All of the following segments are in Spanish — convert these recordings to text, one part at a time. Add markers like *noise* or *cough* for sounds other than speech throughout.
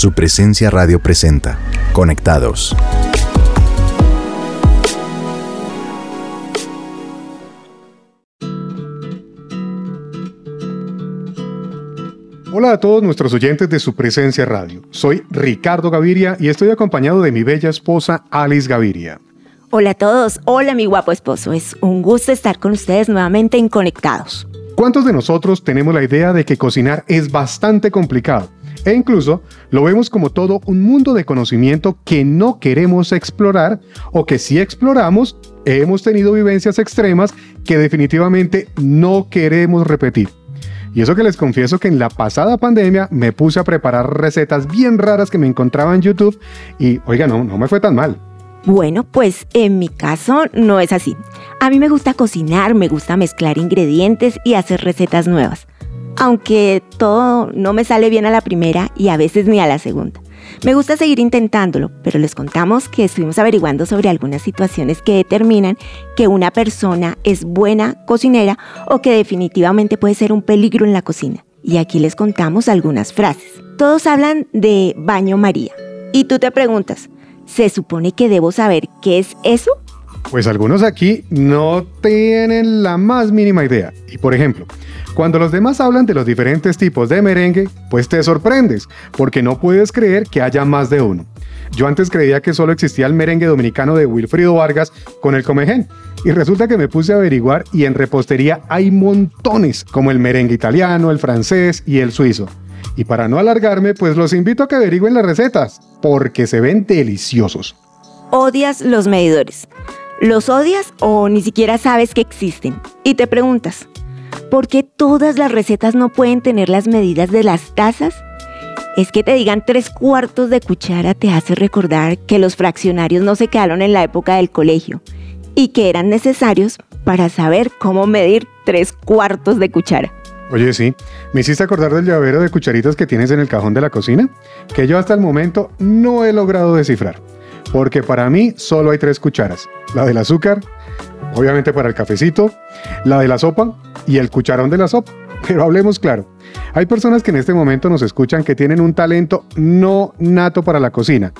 Su presencia radio presenta. Conectados. Hola a todos nuestros oyentes de su presencia radio. Soy Ricardo Gaviria y estoy acompañado de mi bella esposa Alice Gaviria. Hola a todos, hola mi guapo esposo, es un gusto estar con ustedes nuevamente en Conectados. ¿Cuántos de nosotros tenemos la idea de que cocinar es bastante complicado? E incluso lo vemos como todo un mundo de conocimiento que no queremos explorar o que si exploramos hemos tenido vivencias extremas que definitivamente no queremos repetir. Y eso que les confieso que en la pasada pandemia me puse a preparar recetas bien raras que me encontraba en YouTube y oiga, no, no me fue tan mal. Bueno, pues en mi caso no es así. A mí me gusta cocinar, me gusta mezclar ingredientes y hacer recetas nuevas. Aunque todo no me sale bien a la primera y a veces ni a la segunda. Me gusta seguir intentándolo, pero les contamos que estuvimos averiguando sobre algunas situaciones que determinan que una persona es buena cocinera o que definitivamente puede ser un peligro en la cocina. Y aquí les contamos algunas frases. Todos hablan de baño María. Y tú te preguntas, ¿Se supone que debo saber qué es eso? Pues algunos aquí no tienen la más mínima idea. Y por ejemplo, cuando los demás hablan de los diferentes tipos de merengue, pues te sorprendes, porque no puedes creer que haya más de uno. Yo antes creía que solo existía el merengue dominicano de Wilfrido Vargas con el comején, y resulta que me puse a averiguar y en repostería hay montones, como el merengue italiano, el francés y el suizo. Y para no alargarme, pues los invito a que averigüen las recetas, porque se ven deliciosos. Odias los medidores. ¿Los odias o ni siquiera sabes que existen? Y te preguntas, ¿por qué todas las recetas no pueden tener las medidas de las tazas? Es que te digan tres cuartos de cuchara te hace recordar que los fraccionarios no se quedaron en la época del colegio y que eran necesarios para saber cómo medir tres cuartos de cuchara. Oye, sí, me hiciste acordar del llavero de cucharitas que tienes en el cajón de la cocina, que yo hasta el momento no he logrado descifrar, porque para mí solo hay tres cucharas, la del azúcar, obviamente para el cafecito, la de la sopa y el cucharón de la sopa. *laughs* Pero hablemos claro, hay personas que en este momento nos escuchan que tienen un talento no nato para la cocina,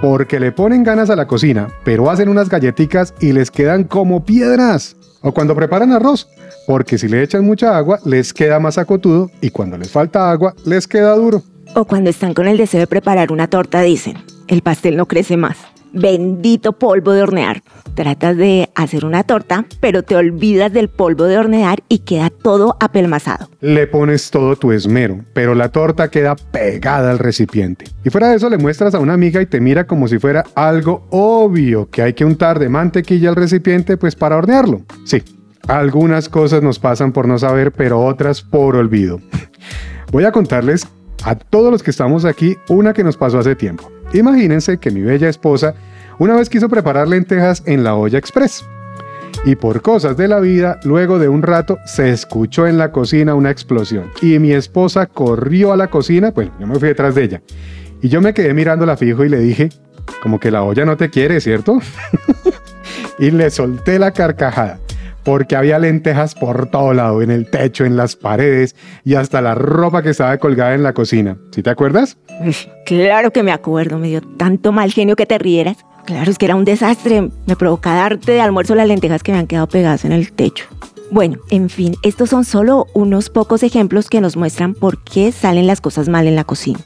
porque le ponen ganas a la cocina, pero hacen unas galletitas y les quedan como piedras. O cuando preparan arroz, porque si le echan mucha agua les queda más acotudo y cuando les falta agua les queda duro. O cuando están con el deseo de preparar una torta dicen, el pastel no crece más. Bendito polvo de hornear. Tratas de hacer una torta, pero te olvidas del polvo de hornear y queda todo apelmazado. Le pones todo tu esmero, pero la torta queda pegada al recipiente. Y fuera de eso le muestras a una amiga y te mira como si fuera algo obvio que hay que untar de mantequilla al recipiente pues para hornearlo. Sí, algunas cosas nos pasan por no saber, pero otras por olvido. *laughs* Voy a contarles a todos los que estamos aquí una que nos pasó hace tiempo. Imagínense que mi bella esposa una vez quiso preparar lentejas en la olla express. Y por cosas de la vida, luego de un rato se escuchó en la cocina una explosión. Y mi esposa corrió a la cocina, pues yo me fui detrás de ella. Y yo me quedé mirándola fijo y le dije, como que la olla no te quiere, ¿cierto? *laughs* y le solté la carcajada porque había lentejas por todo lado, en el techo, en las paredes y hasta la ropa que estaba colgada en la cocina. ¿Sí te acuerdas? Claro que me acuerdo, me dio tanto mal genio que te rieras. Claro, es que era un desastre. Me provoca darte de almuerzo las lentejas que me han quedado pegadas en el techo. Bueno, en fin, estos son solo unos pocos ejemplos que nos muestran por qué salen las cosas mal en la cocina.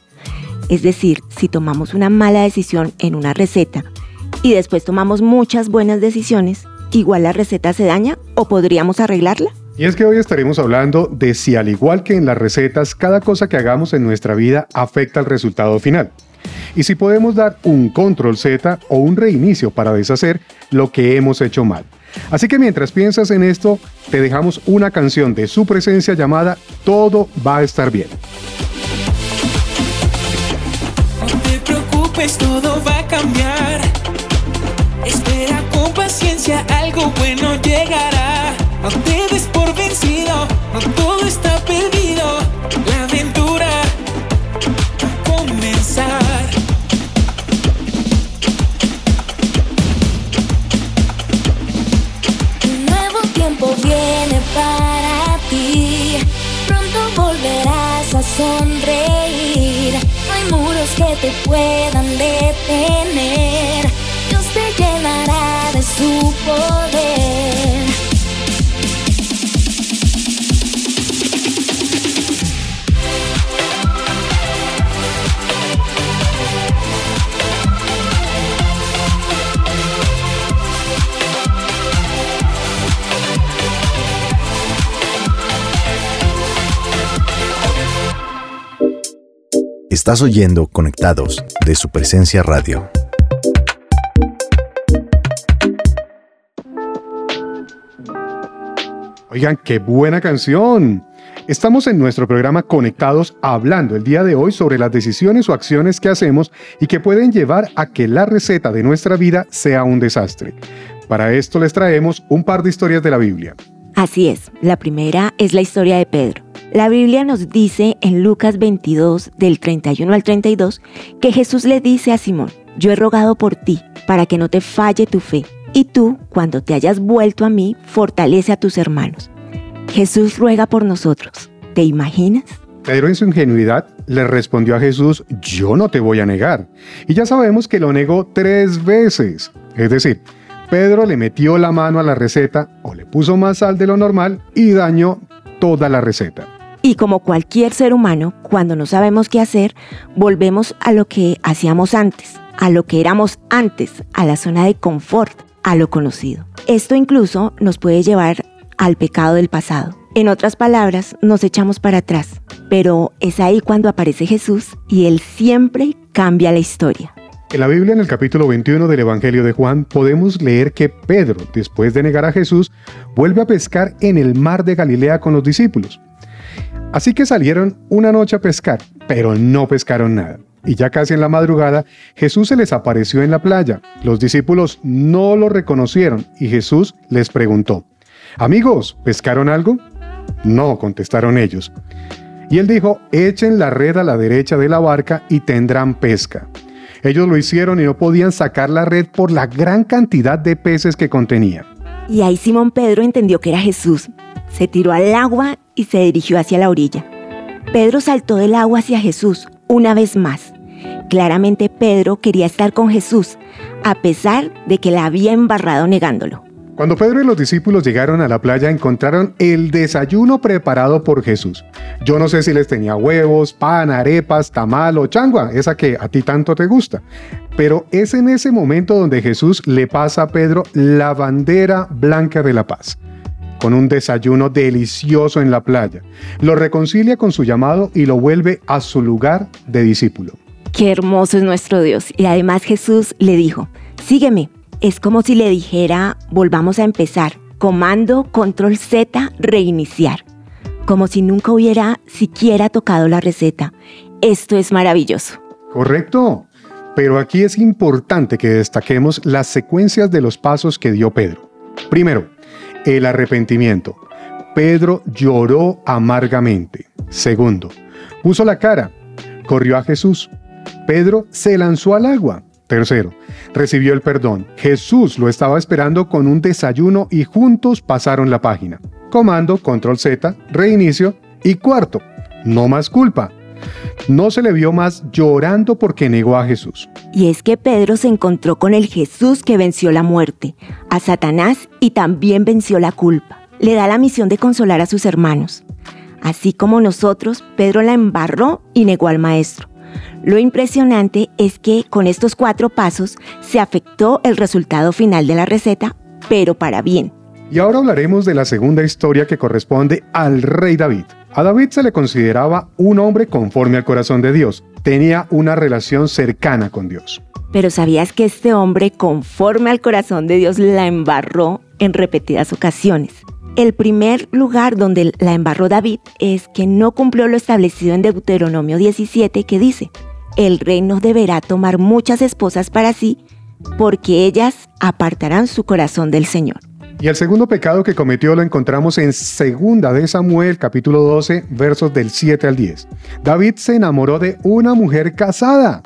Es decir, si tomamos una mala decisión en una receta y después tomamos muchas buenas decisiones, igual la receta se daña o podríamos arreglarla? Y es que hoy estaremos hablando de si al igual que en las recetas, cada cosa que hagamos en nuestra vida afecta al resultado final. Y si podemos dar un control Z o un reinicio para deshacer lo que hemos hecho mal. Así que mientras piensas en esto, te dejamos una canción de su presencia llamada Todo va a estar bien. No te preocupes, todo va a cambiar. Paciencia algo bueno llegará. No te des por vencido, no todo está perdido. La aventura va a comenzar. Un nuevo tiempo viene para ti. Pronto volverás a sonreír. No hay muros que te puedan detener. Dios te llenará Estás oyendo Conectados de su presencia radio. Oigan, qué buena canción. Estamos en nuestro programa Conectados hablando el día de hoy sobre las decisiones o acciones que hacemos y que pueden llevar a que la receta de nuestra vida sea un desastre. Para esto les traemos un par de historias de la Biblia. Así es, la primera es la historia de Pedro. La Biblia nos dice en Lucas 22, del 31 al 32, que Jesús le dice a Simón, yo he rogado por ti, para que no te falle tu fe, y tú, cuando te hayas vuelto a mí, fortalece a tus hermanos. Jesús ruega por nosotros. ¿Te imaginas? Pedro en su ingenuidad le respondió a Jesús, yo no te voy a negar. Y ya sabemos que lo negó tres veces. Es decir, Pedro le metió la mano a la receta o le puso más sal de lo normal y dañó toda la receta. Y como cualquier ser humano, cuando no sabemos qué hacer, volvemos a lo que hacíamos antes, a lo que éramos antes, a la zona de confort, a lo conocido. Esto incluso nos puede llevar al pecado del pasado. En otras palabras, nos echamos para atrás, pero es ahí cuando aparece Jesús y Él siempre cambia la historia. En la Biblia, en el capítulo 21 del Evangelio de Juan, podemos leer que Pedro, después de negar a Jesús, vuelve a pescar en el mar de Galilea con los discípulos. Así que salieron una noche a pescar, pero no pescaron nada. Y ya casi en la madrugada, Jesús se les apareció en la playa. Los discípulos no lo reconocieron y Jesús les preguntó, Amigos, ¿pescaron algo? No, contestaron ellos. Y él dijo, echen la red a la derecha de la barca y tendrán pesca. Ellos lo hicieron y no podían sacar la red por la gran cantidad de peces que contenía. Y ahí Simón Pedro entendió que era Jesús. Se tiró al agua y se dirigió hacia la orilla. Pedro saltó del agua hacia Jesús una vez más. Claramente Pedro quería estar con Jesús, a pesar de que la había embarrado negándolo. Cuando Pedro y los discípulos llegaron a la playa encontraron el desayuno preparado por Jesús. Yo no sé si les tenía huevos, pan, arepas, tamal o changua, esa que a ti tanto te gusta. Pero es en ese momento donde Jesús le pasa a Pedro la bandera blanca de la paz con un desayuno delicioso en la playa. Lo reconcilia con su llamado y lo vuelve a su lugar de discípulo. Qué hermoso es nuestro Dios. Y además Jesús le dijo, sígueme. Es como si le dijera, volvamos a empezar. Comando, control Z, reiniciar. Como si nunca hubiera siquiera tocado la receta. Esto es maravilloso. Correcto. Pero aquí es importante que destaquemos las secuencias de los pasos que dio Pedro. Primero, el arrepentimiento. Pedro lloró amargamente. Segundo, puso la cara, corrió a Jesús. Pedro se lanzó al agua. Tercero, recibió el perdón. Jesús lo estaba esperando con un desayuno y juntos pasaron la página. Comando, control Z, reinicio. Y cuarto, no más culpa. No se le vio más llorando porque negó a Jesús. Y es que Pedro se encontró con el Jesús que venció la muerte, a Satanás y también venció la culpa. Le da la misión de consolar a sus hermanos. Así como nosotros, Pedro la embarró y negó al maestro. Lo impresionante es que con estos cuatro pasos se afectó el resultado final de la receta, pero para bien. Y ahora hablaremos de la segunda historia que corresponde al rey David. A David se le consideraba un hombre conforme al corazón de Dios. Tenía una relación cercana con Dios. Pero ¿sabías que este hombre conforme al corazón de Dios la embarró en repetidas ocasiones? El primer lugar donde la embarró David es que no cumplió lo establecido en Deuteronomio 17 que dice, el rey no deberá tomar muchas esposas para sí, porque ellas apartarán su corazón del Señor. Y el segundo pecado que cometió lo encontramos en Segunda de Samuel, capítulo 12, versos del 7 al 10. David se enamoró de una mujer casada.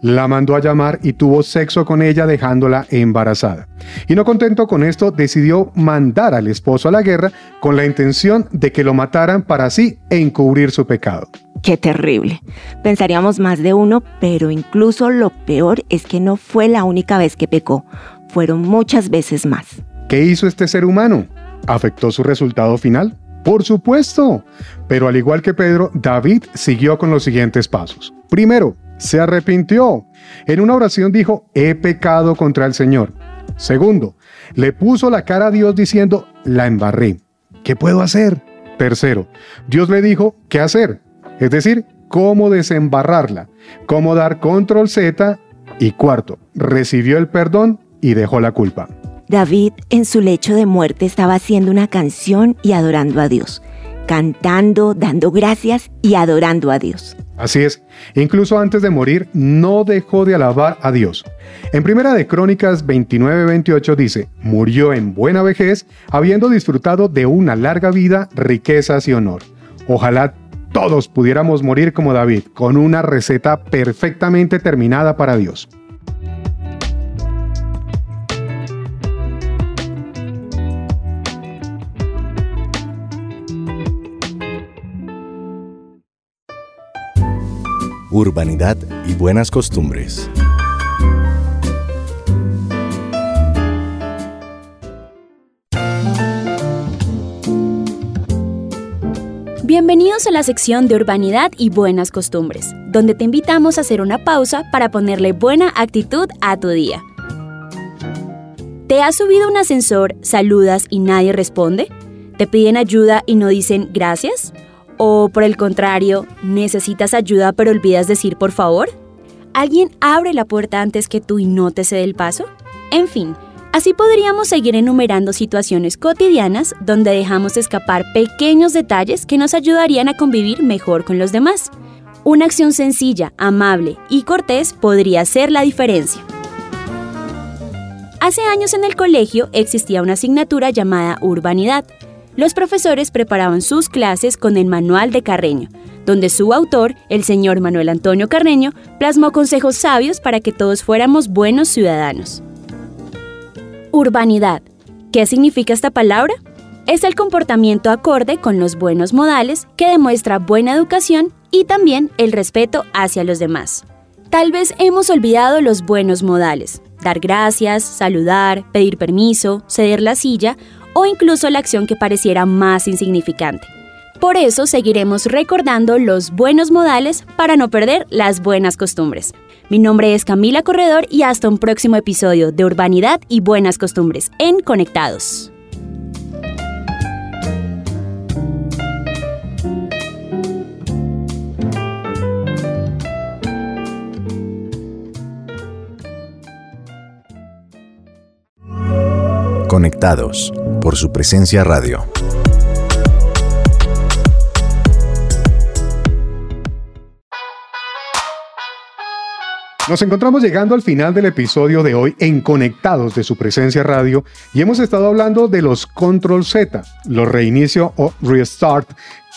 La mandó a llamar y tuvo sexo con ella dejándola embarazada. Y no contento con esto, decidió mandar al esposo a la guerra con la intención de que lo mataran para así encubrir su pecado. Qué terrible. Pensaríamos más de uno, pero incluso lo peor es que no fue la única vez que pecó, fueron muchas veces más. ¿Qué hizo este ser humano? ¿Afectó su resultado final? Por supuesto. Pero al igual que Pedro, David siguió con los siguientes pasos. Primero, se arrepintió. En una oración dijo, he pecado contra el Señor. Segundo, le puso la cara a Dios diciendo, la embarré. ¿Qué puedo hacer? Tercero, Dios le dijo, ¿qué hacer? Es decir, cómo desembarrarla, cómo dar control Z. Y cuarto, recibió el perdón y dejó la culpa. David en su lecho de muerte estaba haciendo una canción y adorando a Dios, cantando, dando gracias y adorando a Dios. Así es, incluso antes de morir no dejó de alabar a Dios. En Primera de Crónicas 29-28 dice, murió en buena vejez, habiendo disfrutado de una larga vida, riquezas y honor. Ojalá todos pudiéramos morir como David, con una receta perfectamente terminada para Dios. Urbanidad y buenas costumbres. Bienvenidos a la sección de Urbanidad y Buenas Costumbres, donde te invitamos a hacer una pausa para ponerle buena actitud a tu día. ¿Te has subido un ascensor, saludas y nadie responde? ¿Te piden ayuda y no dicen gracias? ¿O por el contrario, necesitas ayuda pero olvidas decir por favor? ¿Alguien abre la puerta antes que tú y no te cede el paso? En fin, así podríamos seguir enumerando situaciones cotidianas donde dejamos escapar pequeños detalles que nos ayudarían a convivir mejor con los demás. Una acción sencilla, amable y cortés podría ser la diferencia. Hace años en el colegio existía una asignatura llamada Urbanidad, los profesores preparaban sus clases con el Manual de Carreño, donde su autor, el señor Manuel Antonio Carreño, plasmó consejos sabios para que todos fuéramos buenos ciudadanos. Urbanidad. ¿Qué significa esta palabra? Es el comportamiento acorde con los buenos modales que demuestra buena educación y también el respeto hacia los demás. Tal vez hemos olvidado los buenos modales, dar gracias, saludar, pedir permiso, ceder la silla o incluso la acción que pareciera más insignificante. Por eso seguiremos recordando los buenos modales para no perder las buenas costumbres. Mi nombre es Camila Corredor y hasta un próximo episodio de Urbanidad y Buenas Costumbres en Conectados. Conectados por su presencia radio. Nos encontramos llegando al final del episodio de hoy en Conectados de su presencia radio y hemos estado hablando de los control Z, los reinicio o restart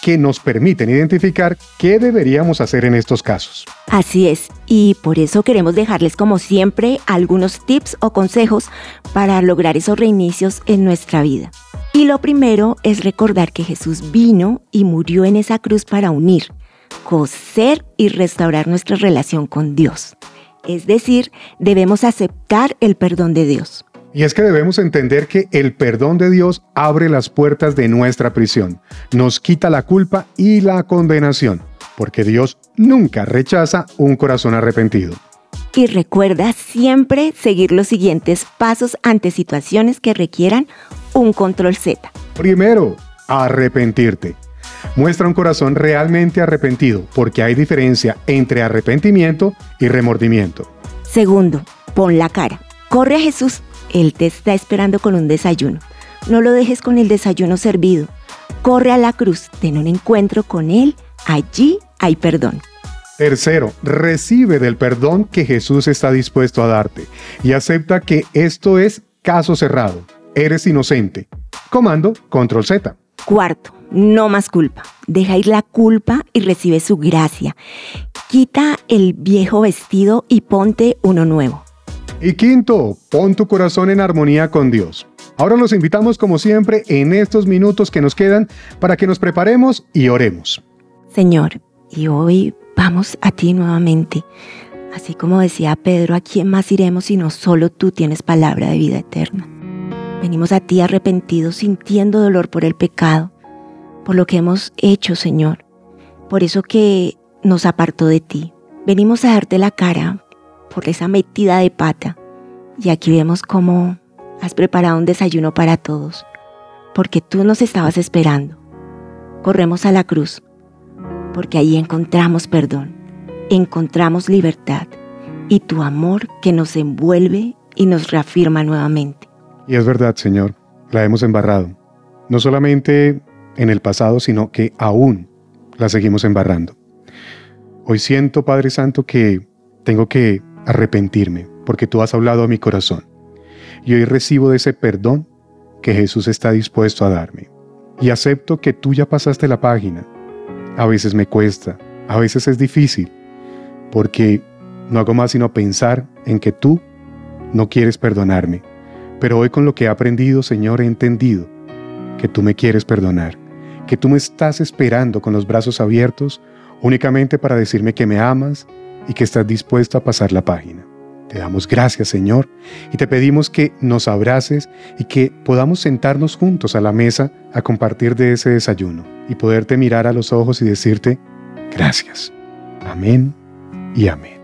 que nos permiten identificar qué deberíamos hacer en estos casos. Así es, y por eso queremos dejarles como siempre algunos tips o consejos para lograr esos reinicios en nuestra vida. Y lo primero es recordar que Jesús vino y murió en esa cruz para unir, coser y restaurar nuestra relación con Dios. Es decir, debemos aceptar el perdón de Dios. Y es que debemos entender que el perdón de Dios abre las puertas de nuestra prisión, nos quita la culpa y la condenación, porque Dios nunca rechaza un corazón arrepentido. Y recuerda siempre seguir los siguientes pasos ante situaciones que requieran un control Z. Primero, arrepentirte. Muestra un corazón realmente arrepentido, porque hay diferencia entre arrepentimiento y remordimiento. Segundo, pon la cara. Corre a Jesús él te está esperando con un desayuno. No lo dejes con el desayuno servido. Corre a la cruz, ten un encuentro con Él. Allí hay perdón. Tercero, recibe del perdón que Jesús está dispuesto a darte y acepta que esto es caso cerrado. Eres inocente. Comando Control Z. Cuarto, no más culpa. Deja ir la culpa y recibe su gracia. Quita el viejo vestido y ponte uno nuevo. Y quinto, pon tu corazón en armonía con Dios. Ahora los invitamos como siempre en estos minutos que nos quedan para que nos preparemos y oremos. Señor, Y hoy vamos a ti nuevamente. Así como decía Pedro, ¿a quién más iremos si no solo tú tienes palabra de vida eterna? Venimos a ti arrepentidos, sintiendo dolor por el pecado, por lo que hemos hecho, Señor, por eso que nos apartó de ti. Venimos a darte la cara por esa metida de pata. Y aquí vemos cómo has preparado un desayuno para todos, porque tú nos estabas esperando. Corremos a la cruz, porque allí encontramos perdón, encontramos libertad y tu amor que nos envuelve y nos reafirma nuevamente. Y es verdad, Señor, la hemos embarrado. No solamente en el pasado, sino que aún la seguimos embarrando. Hoy siento, Padre Santo, que tengo que arrepentirme, porque tú has hablado a mi corazón. Y hoy recibo de ese perdón que Jesús está dispuesto a darme. Y acepto que tú ya pasaste la página. A veces me cuesta, a veces es difícil, porque no hago más sino pensar en que tú no quieres perdonarme. Pero hoy con lo que he aprendido, Señor, he entendido que tú me quieres perdonar, que tú me estás esperando con los brazos abiertos únicamente para decirme que me amas y que estás dispuesto a pasar la página. Te damos gracias, Señor, y te pedimos que nos abraces y que podamos sentarnos juntos a la mesa a compartir de ese desayuno y poderte mirar a los ojos y decirte gracias. Amén y amén.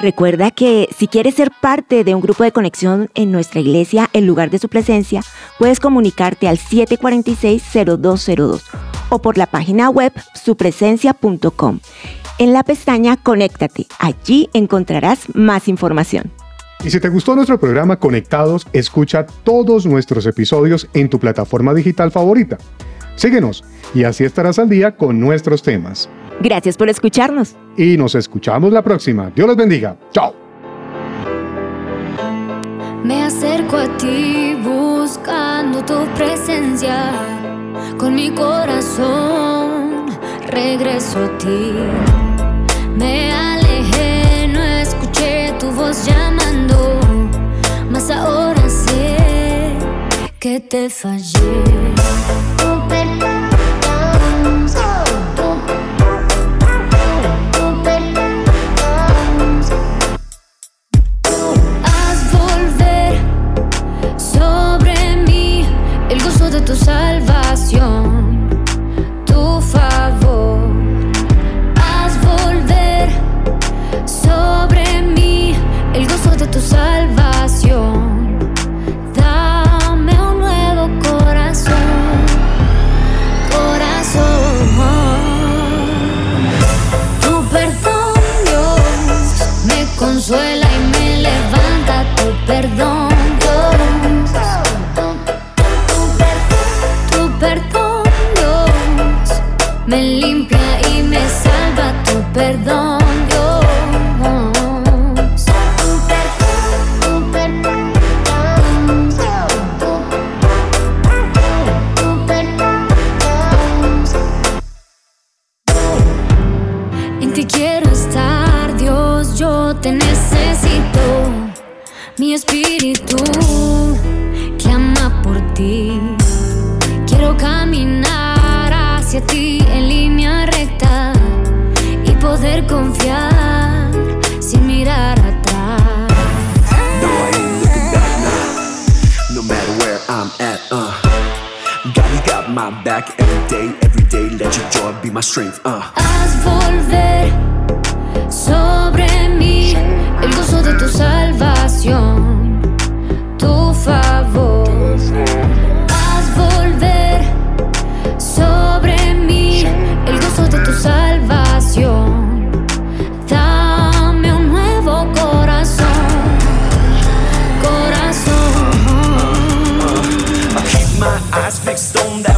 Recuerda que si quieres ser parte de un grupo de conexión en nuestra iglesia en lugar de su presencia, puedes comunicarte al 746-0202 o por la página web supresencia.com. En la pestaña Conéctate, allí encontrarás más información. Y si te gustó nuestro programa Conectados, escucha todos nuestros episodios en tu plataforma digital favorita. Síguenos y así estarás al día con nuestros temas. Gracias por escucharnos. Y nos escuchamos la próxima. Dios los bendiga. Chao. Me acerco a ti buscando tu presencia. Con mi corazón regreso a ti. Me alejé, no escuché tu voz llamando. Mas ahora sé que te fallé. My strength, uh. Haz volver sobre mí el gozo de tu salvación, tu favor. Haz volver sobre mí el gozo de tu salvación. Dame un nuevo corazón, corazón. I keep my eyes fixed on that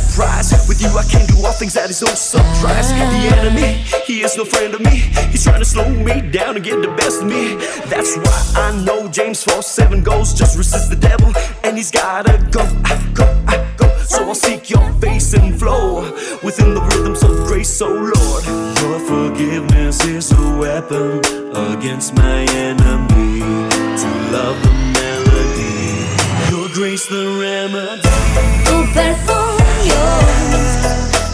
I can do all things no surprise. The enemy, he is no friend of me. He's trying to slow me down and get the best of me. That's why I know James 4 7 goes. Just resist the devil, and he's gotta go. I go, I go. So I'll seek your face and flow within the rhythms of grace, oh Lord. Your forgiveness is a weapon against my enemy. To love the melody, your grace the remedy. Tu perdón, yo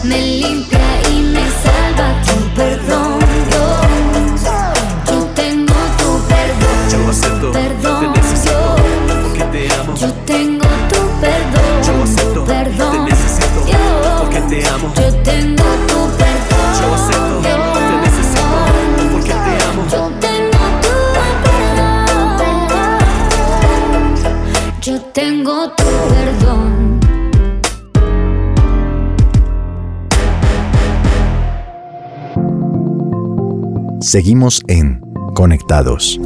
me limpia y me salva tu perdón. Seguimos en Conectados.